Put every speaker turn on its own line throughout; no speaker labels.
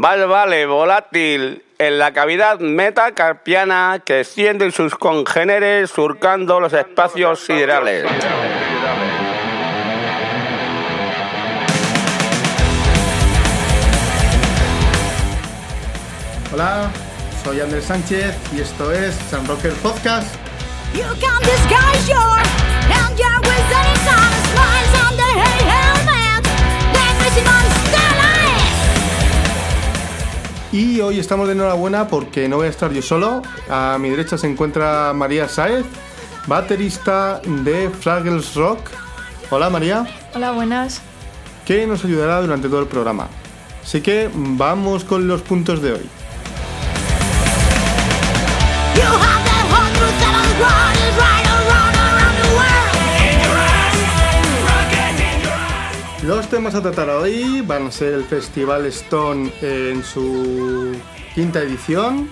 Vale, vale, volátil. En la cavidad metacarpiana que extienden sus congéneres surcando los espacios siderales.
Hola, soy Andrés Sánchez y esto es San Rocker Podcast.
You can disguise your anger with any
Y hoy estamos de enhorabuena porque no voy a estar yo solo. A mi derecha se encuentra María Saez, baterista de Fraggles Rock. Hola María,
Hola, buenas.
que nos ayudará durante todo el programa. Así que vamos con los puntos de hoy. Los temas a tratar hoy van a ser el Festival Stone en su quinta edición.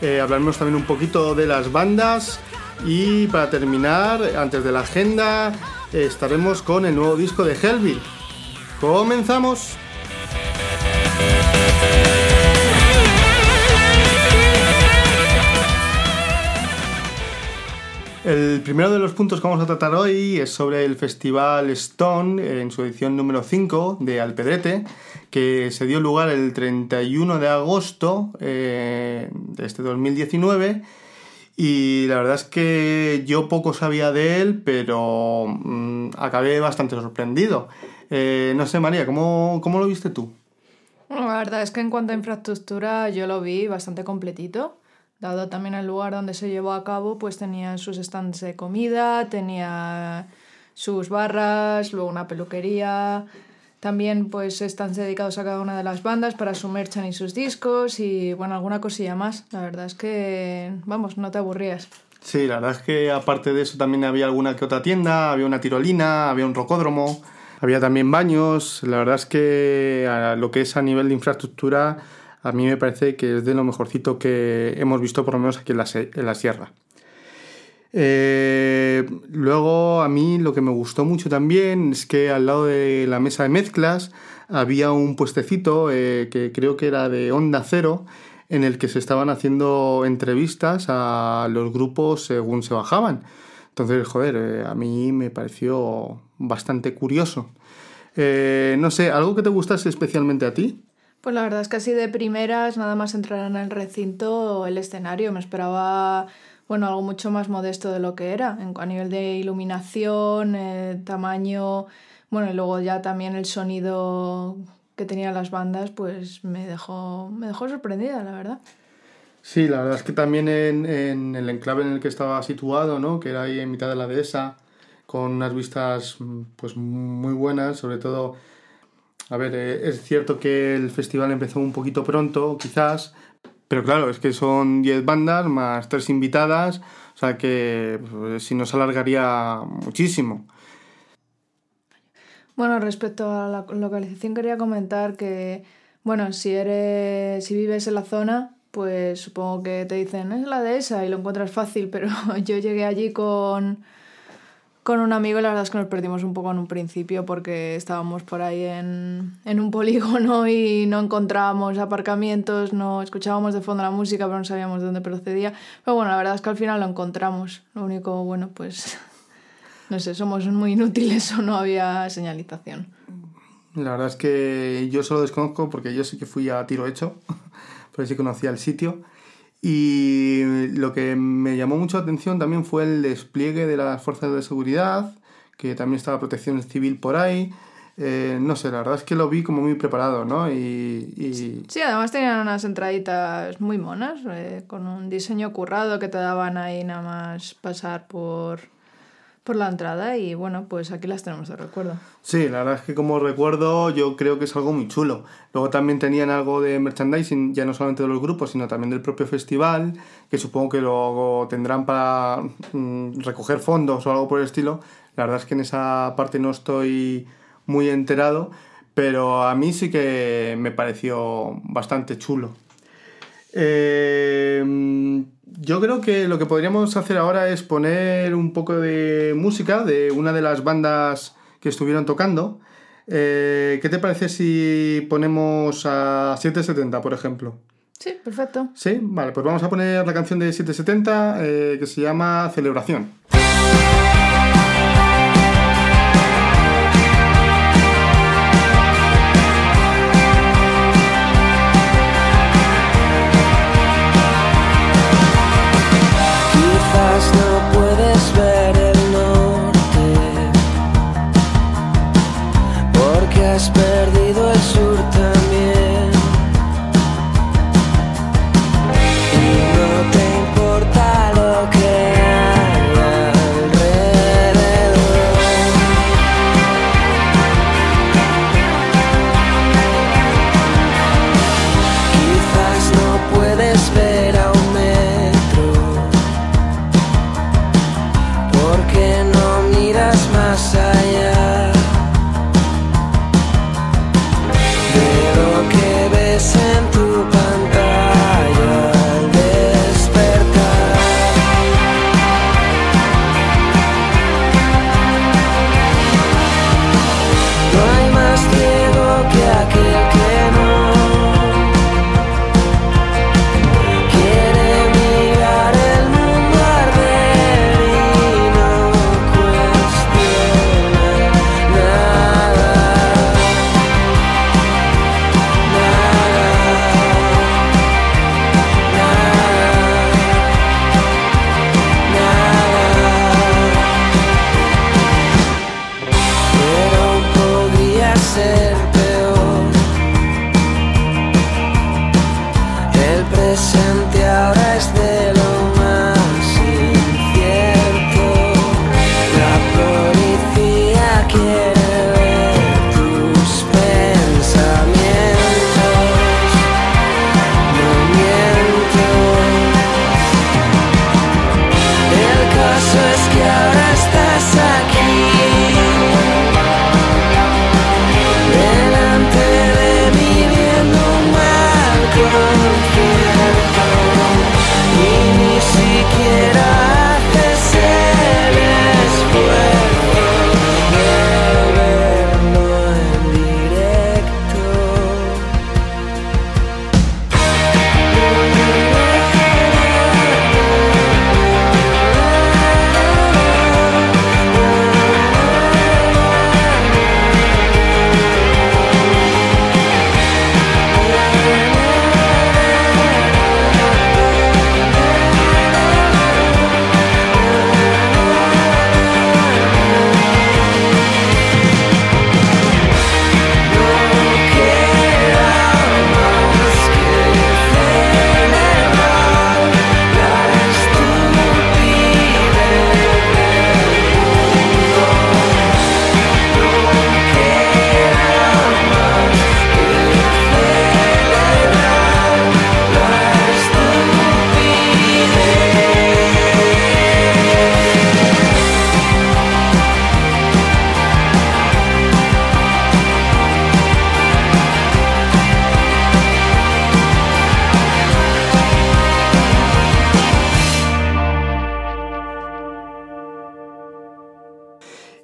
Eh, hablaremos también un poquito de las bandas. Y para terminar, antes de la agenda, estaremos con el nuevo disco de Hellville. ¡Comenzamos! El primero de los puntos que vamos a tratar hoy es sobre el Festival Stone en su edición número 5 de Alpedrete, que se dio lugar el 31 de agosto eh, de este 2019. Y la verdad es que yo poco sabía de él, pero mm, acabé bastante sorprendido. Eh, no sé, María, ¿cómo, ¿cómo lo viste tú?
La verdad es que en cuanto a infraestructura yo lo vi bastante completito. Dado también el lugar donde se llevó a cabo, pues tenía sus stands de comida, tenía sus barras, luego una peluquería. También pues stands dedicados a cada una de las bandas para su merchan y sus discos y bueno, alguna cosilla más. La verdad es que, vamos, no te aburrías.
Sí, la verdad es que aparte de eso también había alguna que otra tienda, había una tirolina, había un rocódromo, había también baños. La verdad es que a lo que es a nivel de infraestructura, a mí me parece que es de lo mejorcito que hemos visto por lo menos aquí en la, en la sierra. Eh, luego a mí lo que me gustó mucho también es que al lado de la mesa de mezclas había un puestecito eh, que creo que era de Onda Cero en el que se estaban haciendo entrevistas a los grupos según se bajaban. Entonces, joder, eh, a mí me pareció bastante curioso. No sé, ¿algo que te gustase especialmente a ti?
Pues la verdad es que así de primeras, nada más entrar en el recinto, el escenario, me esperaba, bueno, algo mucho más modesto de lo que era, en- a nivel de iluminación, eh, tamaño, bueno, y luego ya también el sonido que tenían las bandas, pues me dejó, me dejó sorprendida, la verdad.
Sí, la verdad es que también en, en el enclave en el que estaba situado, ¿no? que era ahí en mitad de la dehesa, con unas vistas mm, pues muy buenas, sobre todo, a ver, eh, es cierto que el festival empezó un poquito pronto, quizás, pero claro, es que son 10 bandas más 3 invitadas, o sea que pues, si no se alargaría muchísimo.
Bueno, respecto a la localización quería comentar que, bueno, si eres, si vives en la zona, pues supongo que te dicen, es la dehesa y lo encuentras fácil, pero yo llegué allí con, con un amigo la verdad es que nos perdimos un poco en un principio porque estábamos por ahí en, en un polígono y no encontrábamos aparcamientos, no escuchábamos de fondo la música, pero no sabíamos de dónde procedía. Pero bueno, la verdad es que al final lo encontramos. Lo único, bueno, pues no sé, somos muy inútiles o no había señalización.
La verdad es que yo solo desconozco porque yo sí que fui a tiro hecho, pero sí conocía el sitio. Y lo que me llamó mucho la atención también fue el despliegue de las fuerzas de seguridad, que también estaba protección civil por ahí. Eh, no sé, la verdad es que lo vi como muy preparado, ¿no? Y,
Sí, además tenían unas entraditas muy monas, eh, con un diseño currado que te daban ahí nada más pasar por, por la entrada y bueno, pues aquí las tenemos de recuerdo.
Sí, la verdad es que como recuerdo yo creo que es algo muy chulo. Luego también tenían algo de merchandising, ya no solamente de los grupos, sino también del propio festival, que supongo que luego tendrán para mm, recoger fondos o algo por el estilo. La verdad es que en esa parte no estoy muy enterado, pero a mí sí que me pareció bastante chulo. Eh, yo creo que lo que podríamos hacer ahora es poner un poco de música de una de las bandas que estuvieron tocando. Eh, ¿Qué te parece si ponemos a 770, por ejemplo?
Sí, perfecto.
Sí, vale, pues vamos a poner la canción de 770 eh, que se llama Celebración.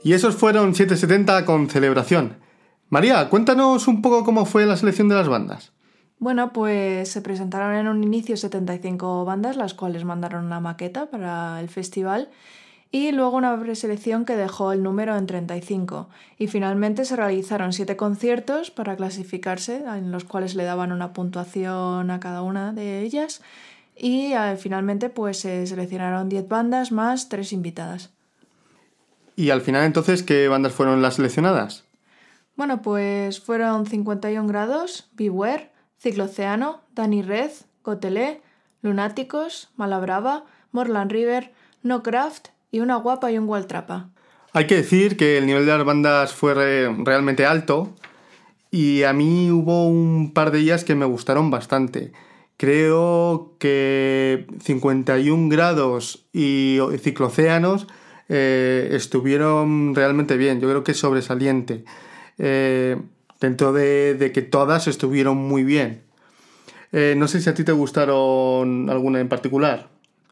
Y
esos fueron 770 con celebración. María, cuéntanos un poco cómo fue la selección de las bandas.
Bueno, pues se presentaron en un inicio 75 bandas, las cuales mandaron una maqueta para el festival, y luego una preselección que dejó el número en 35. Y finalmente se realizaron siete conciertos para clasificarse, en los cuales le daban una puntuación a cada una de ellas. Y eh, finalmente pues se seleccionaron 10 bandas más 3 invitadas.
Y al final entonces, ¿qué bandas fueron las seleccionadas?
Bueno, pues fueron 51 grados, Beware, Cicloceano, Danny Red, Cotelé, Lunáticos, Malabrava, Morland River, No Craft y una guapa y un Waltrapa.
Hay que decir que el nivel de las bandas fue re- realmente alto y a mí hubo un par de ellas que me gustaron bastante. Creo que 51 grados y ciclocéanos eh, estuvieron realmente bien. Yo creo que sobresaliente. Eh, dentro de, de que todas estuvieron muy bien. Eh, no sé si a ti te gustaron alguna en particular.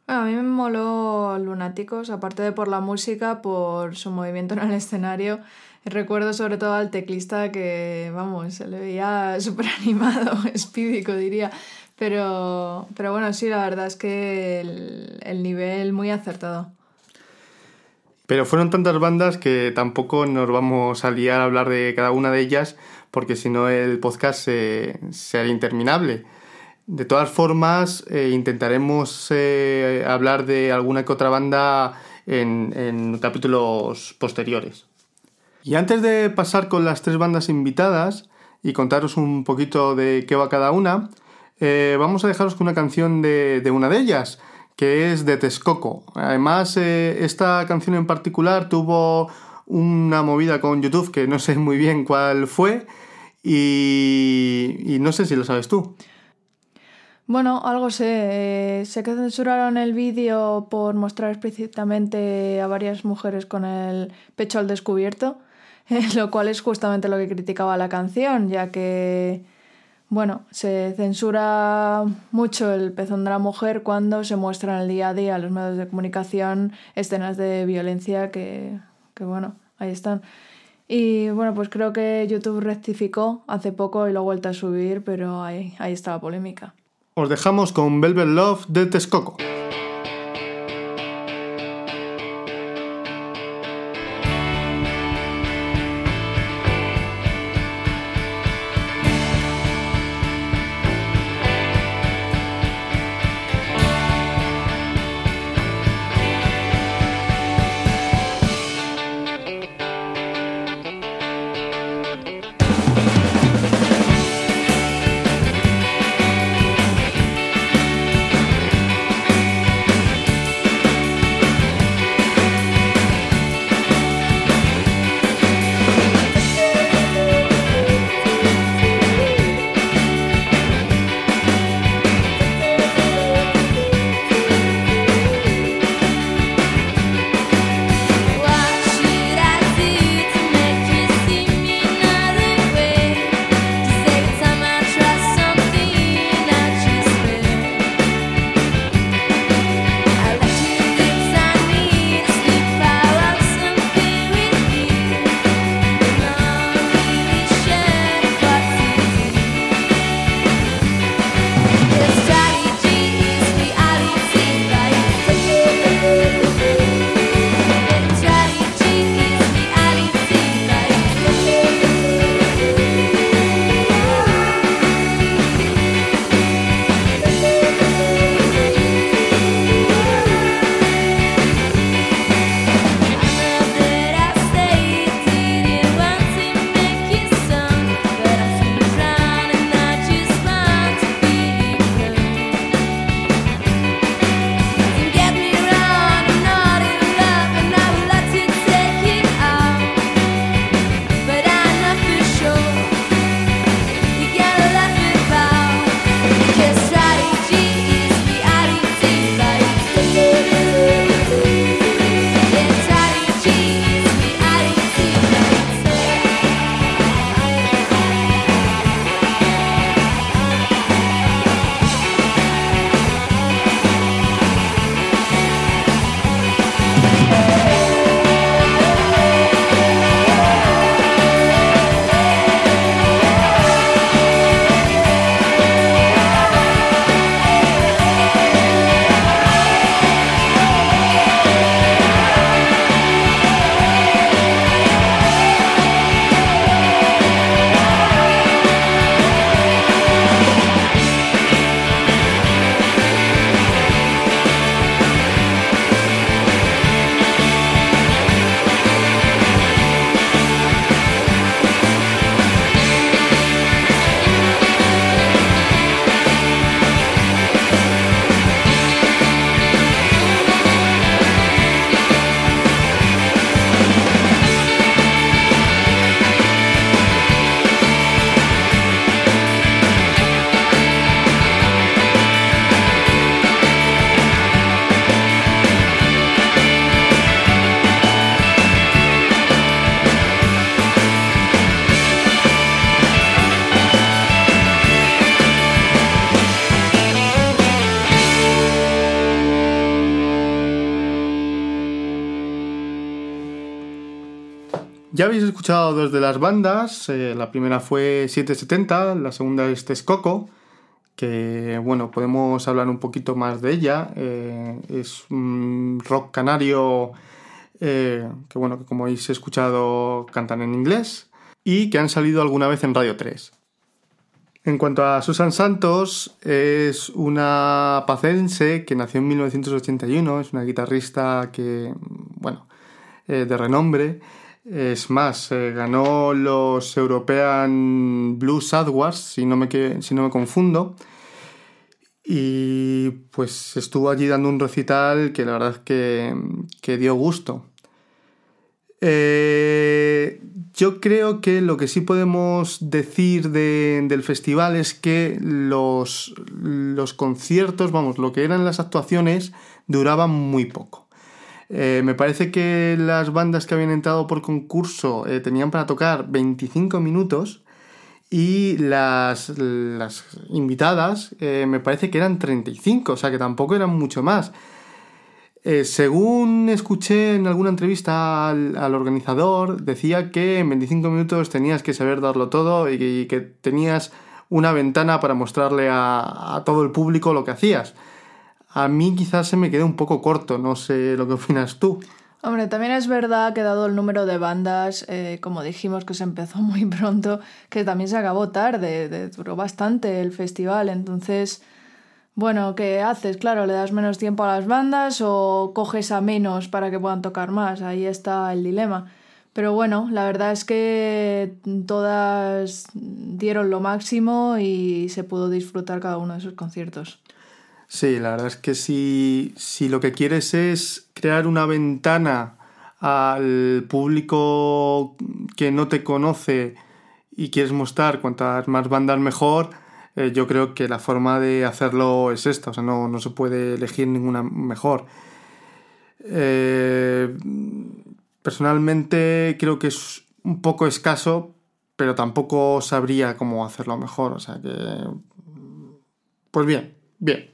A mí me moló Lunáticos, aparte de por la música, por su movimiento en el escenario. Recuerdo sobre todo al teclista que, vamos, se le veía súper animado, espídico diría. Pero, pero bueno, sí, la verdad es que el, el nivel muy acertado.
Pero fueron tantas bandas que tampoco nos vamos a liar a hablar de cada una de ellas, porque si no el podcast se, haría interminable. De todas formas, eh, intentaremos eh, hablar de alguna que otra banda en, capítulos posteriores. Y antes de pasar con las tres bandas invitadas y contaros un poquito de qué va cada una, eh, vamos a dejaros con una canción de una de ellas, que es de Texcoco. Además, eh, esta canción en particular tuvo una movida con YouTube que no sé muy bien cuál fue y, y no sé si lo sabes tú.
Bueno, algo sé. eh, sé que censuraron el vídeo por mostrar explícitamente a varias mujeres con el pecho al descubierto, lo cual es justamente lo que criticaba la canción, ya que, bueno, se censura mucho el pezón de la mujer cuando se muestran el día a día los medios de comunicación escenas de violencia que, que bueno, ahí están. Y bueno, pues creo que YouTube rectificó hace poco y lo ha vuelto a subir, pero ahí, ahí está la polémica.
Os dejamos con Velvet Love de Texcoco. Ya habéis escuchado dos de las bandas. eh, la primera fue 770, la segunda es Texcoco, que bueno, podemos hablar un poquito más de ella. Eh, es un rock canario eh, que bueno, que como habéis escuchado cantan en inglés y que han salido alguna vez en Radio 3. En cuanto a Susan Santos, es una pacense que nació en 1981, es una guitarrista que, bueno, de renombre. Es más, eh, ganó los European Blues Awards, si no, me, confundo. Y pues estuvo allí dando un recital que la verdad es que, dio gusto. Eh, yo creo que lo que sí podemos decir de- del festival es que los conciertos, vamos, lo que eran las actuaciones, duraban muy poco. Eh, me parece que las bandas que habían entrado por concurso eh, tenían para tocar 25 minutos y las, las invitadas eh, me parece que eran 35, o sea que tampoco eran mucho más. Según escuché en alguna entrevista al, organizador, decía que en 25 minutos tenías que saber darlo todo y que, tenías una ventana para mostrarle a todo el público lo que hacías. A mí quizás se me quedó un poco corto, no sé lo que opinas tú.
Hombre, también es verdad que dado el número de bandas, eh, como dijimos que se empezó muy pronto, que también se acabó tarde, de- duró bastante el festival, entonces, bueno, ¿qué haces? Claro, le das menos tiempo a las bandas o coges a menos para que puedan tocar más, ahí está el dilema. Pero bueno, la verdad es que todas dieron lo máximo y se pudo disfrutar cada uno de sus conciertos.
Sí, la verdad es que si, si lo que quieres es crear una ventana al público que no te conoce y quieres mostrar cuantas más bandas mejor, eh, yo creo que la forma de hacerlo es esta, o sea, no, no se puede elegir ninguna mejor. Eh, personalmente creo que es un poco escaso, pero tampoco sabría cómo hacerlo mejor, o sea que... Pues bien, bien.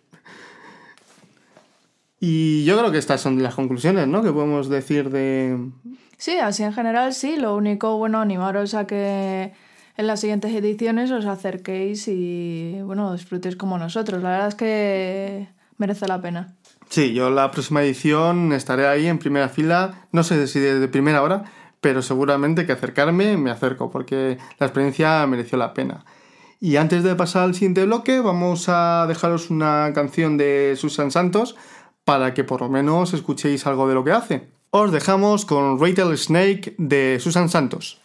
Y yo creo que estas son las conclusiones, ¿no? Que podemos decir de...
Sí, así en general sí. Lo único, bueno, animaros a que en las siguientes ediciones os acerquéis y, bueno, disfrutéis como nosotros. La verdad es que merece la pena.
Sí, yo la próxima edición estaré ahí en primera fila, no sé si de primera hora, pero seguramente que acercarme me acerco porque la experiencia mereció la pena. Y antes de pasar al siguiente bloque, vamos a dejaros una canción de Susan Santos para que por lo menos escuchéis algo de lo que hace. Os dejamos con Rattlesnake de Susan Santos.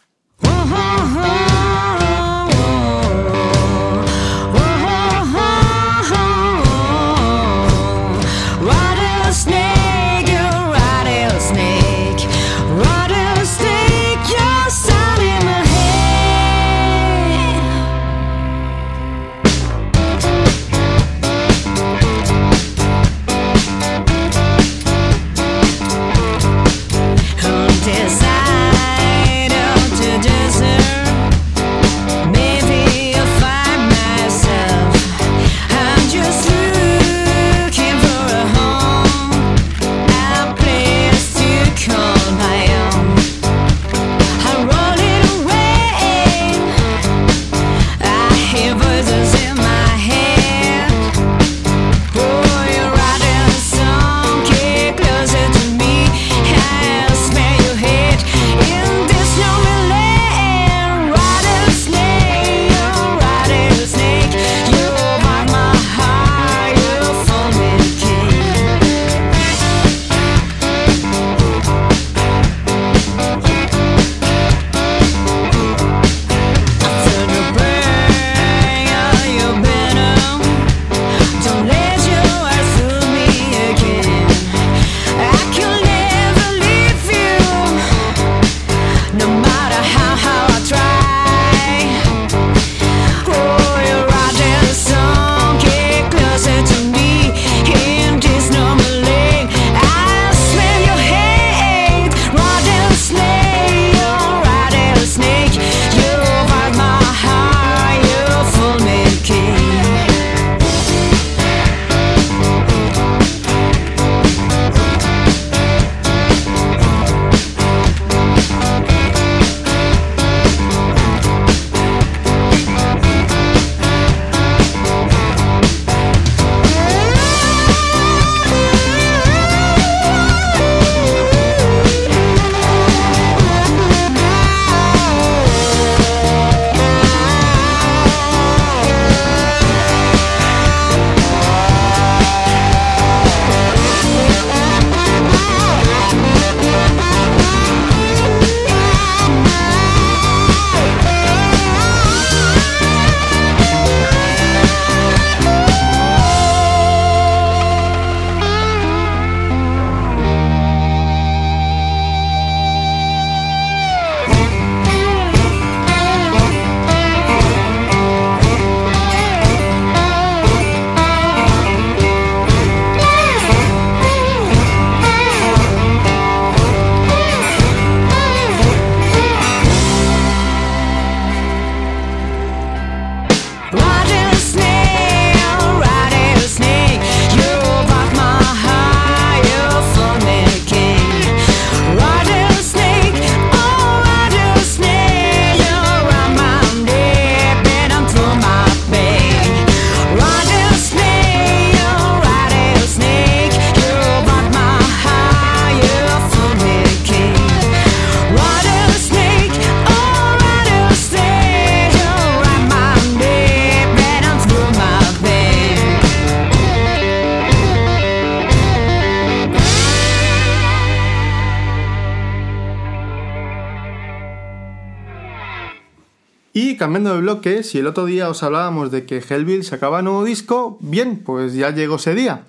Y cambiando de bloque, si el otro día os hablábamos de que Hellville sacaba nuevo disco, bien, pues ya llegó ese día.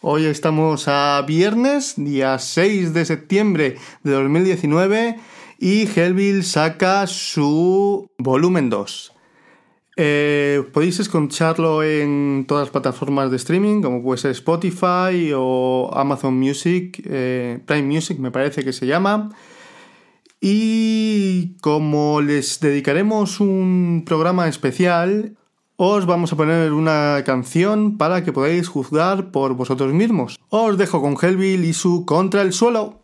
Hoy estamos a viernes, día 6 de septiembre de 2019, y Hellville saca su volumen 2. Eh, podéis escucharlo en todas las plataformas de streaming, como puede ser Spotify o Amazon Music, eh, Prime Music me parece que se llama. Y como les dedicaremos un programa especial, os vamos a poner una canción para que podáis juzgar por vosotros mismos. Os dejo con Hellville y su Contra el Suelo.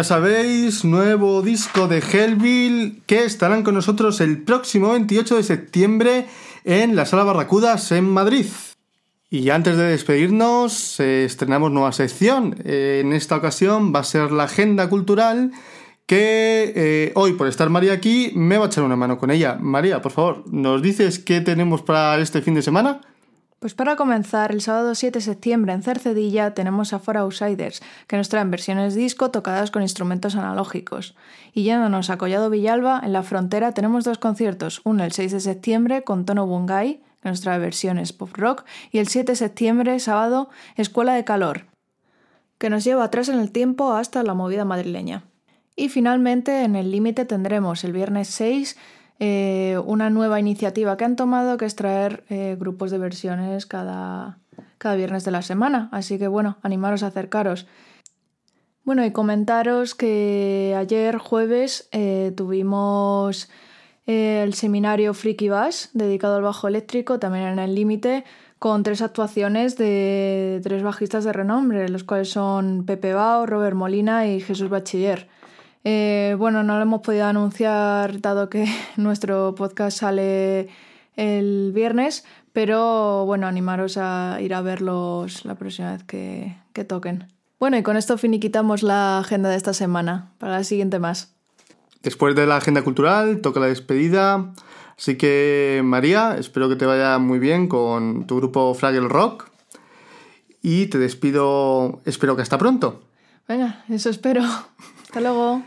Ya sabéis, nuevo disco de Hellville que estarán con nosotros el próximo 28 de septiembre en la Sala Barracudas en Madrid. Y antes de despedirnos, eh, estrenamos nueva sección. Eh, en esta ocasión va a ser la agenda cultural
que eh, hoy, por estar María aquí, me va a echar una mano con ella. María, por favor, ¿nos dices qué tenemos para este fin de semana?
Pues para comenzar, el sábado 7 de septiembre en Cercedilla tenemos a For Outsiders, que nos traen versiones disco tocadas con instrumentos analógicos. Y yéndonos a Collado Villalba, en la frontera tenemos dos conciertos, uno el 6 de septiembre con Tono Bungay, que nos trae versiones pop rock, y el 7 de septiembre, sábado, Escuela de Calor, que nos lleva atrás en el tiempo hasta la movida madrileña. Y finalmente, en el límite tendremos el viernes 6 eh, una nueva iniciativa que han tomado que es traer eh, grupos de versiones cada, cada viernes de la semana. Así que bueno, animaros a acercaros. Bueno, y comentaros que ayer jueves eh, tuvimos el seminario Freaky Bash dedicado al bajo eléctrico, también en el límite, con tres actuaciones de tres bajistas de renombre, los cuales son Pepe Bao, Robert Molina y Jesús Bachiller. Eh, bueno, no lo hemos podido anunciar dado que nuestro podcast sale el viernes, pero bueno, animaros a ir a verlos la próxima vez que, que toquen. Bueno, y con esto finiquitamos la agenda de esta semana. Para la siguiente más.
Después de la agenda cultural, toca la despedida. Así que, María, espero que te vaya muy bien con tu grupo Fraggle Rock. Y te despido, espero que hasta pronto.
Venga, eso espero. Hasta luego.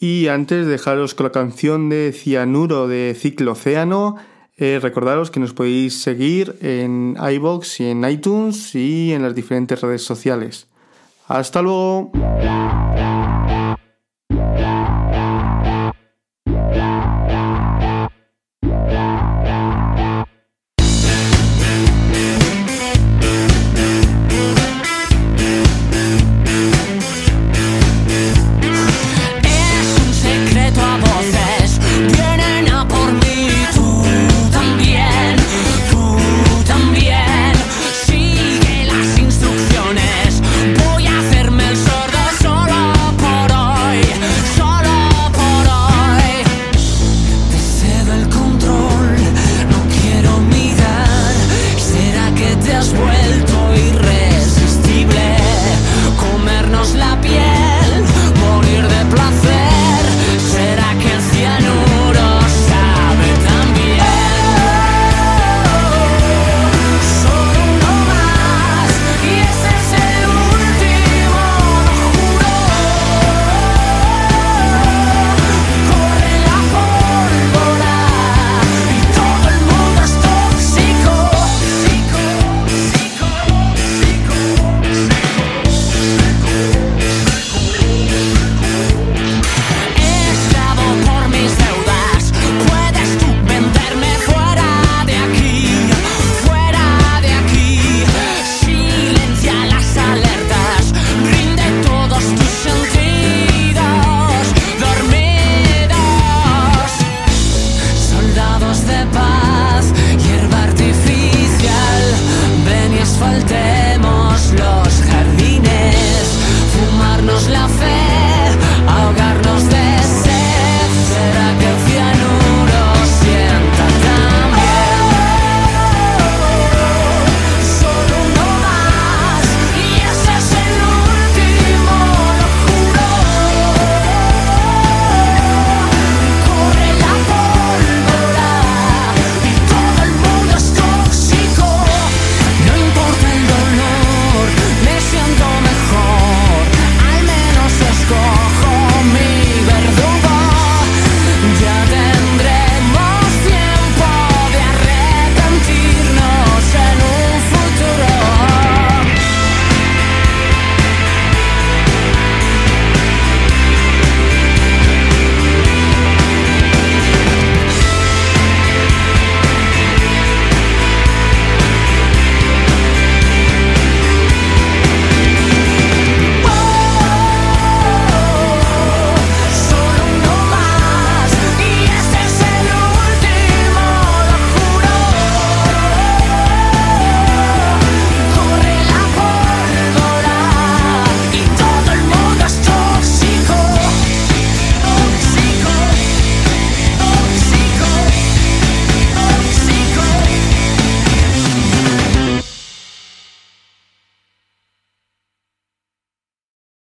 Y antes de dejaros con la canción de Cianuro de Ciclo Océano, eh, recordaros que nos podéis seguir en iBox y en iTunes y en las diferentes redes sociales. Hasta luego.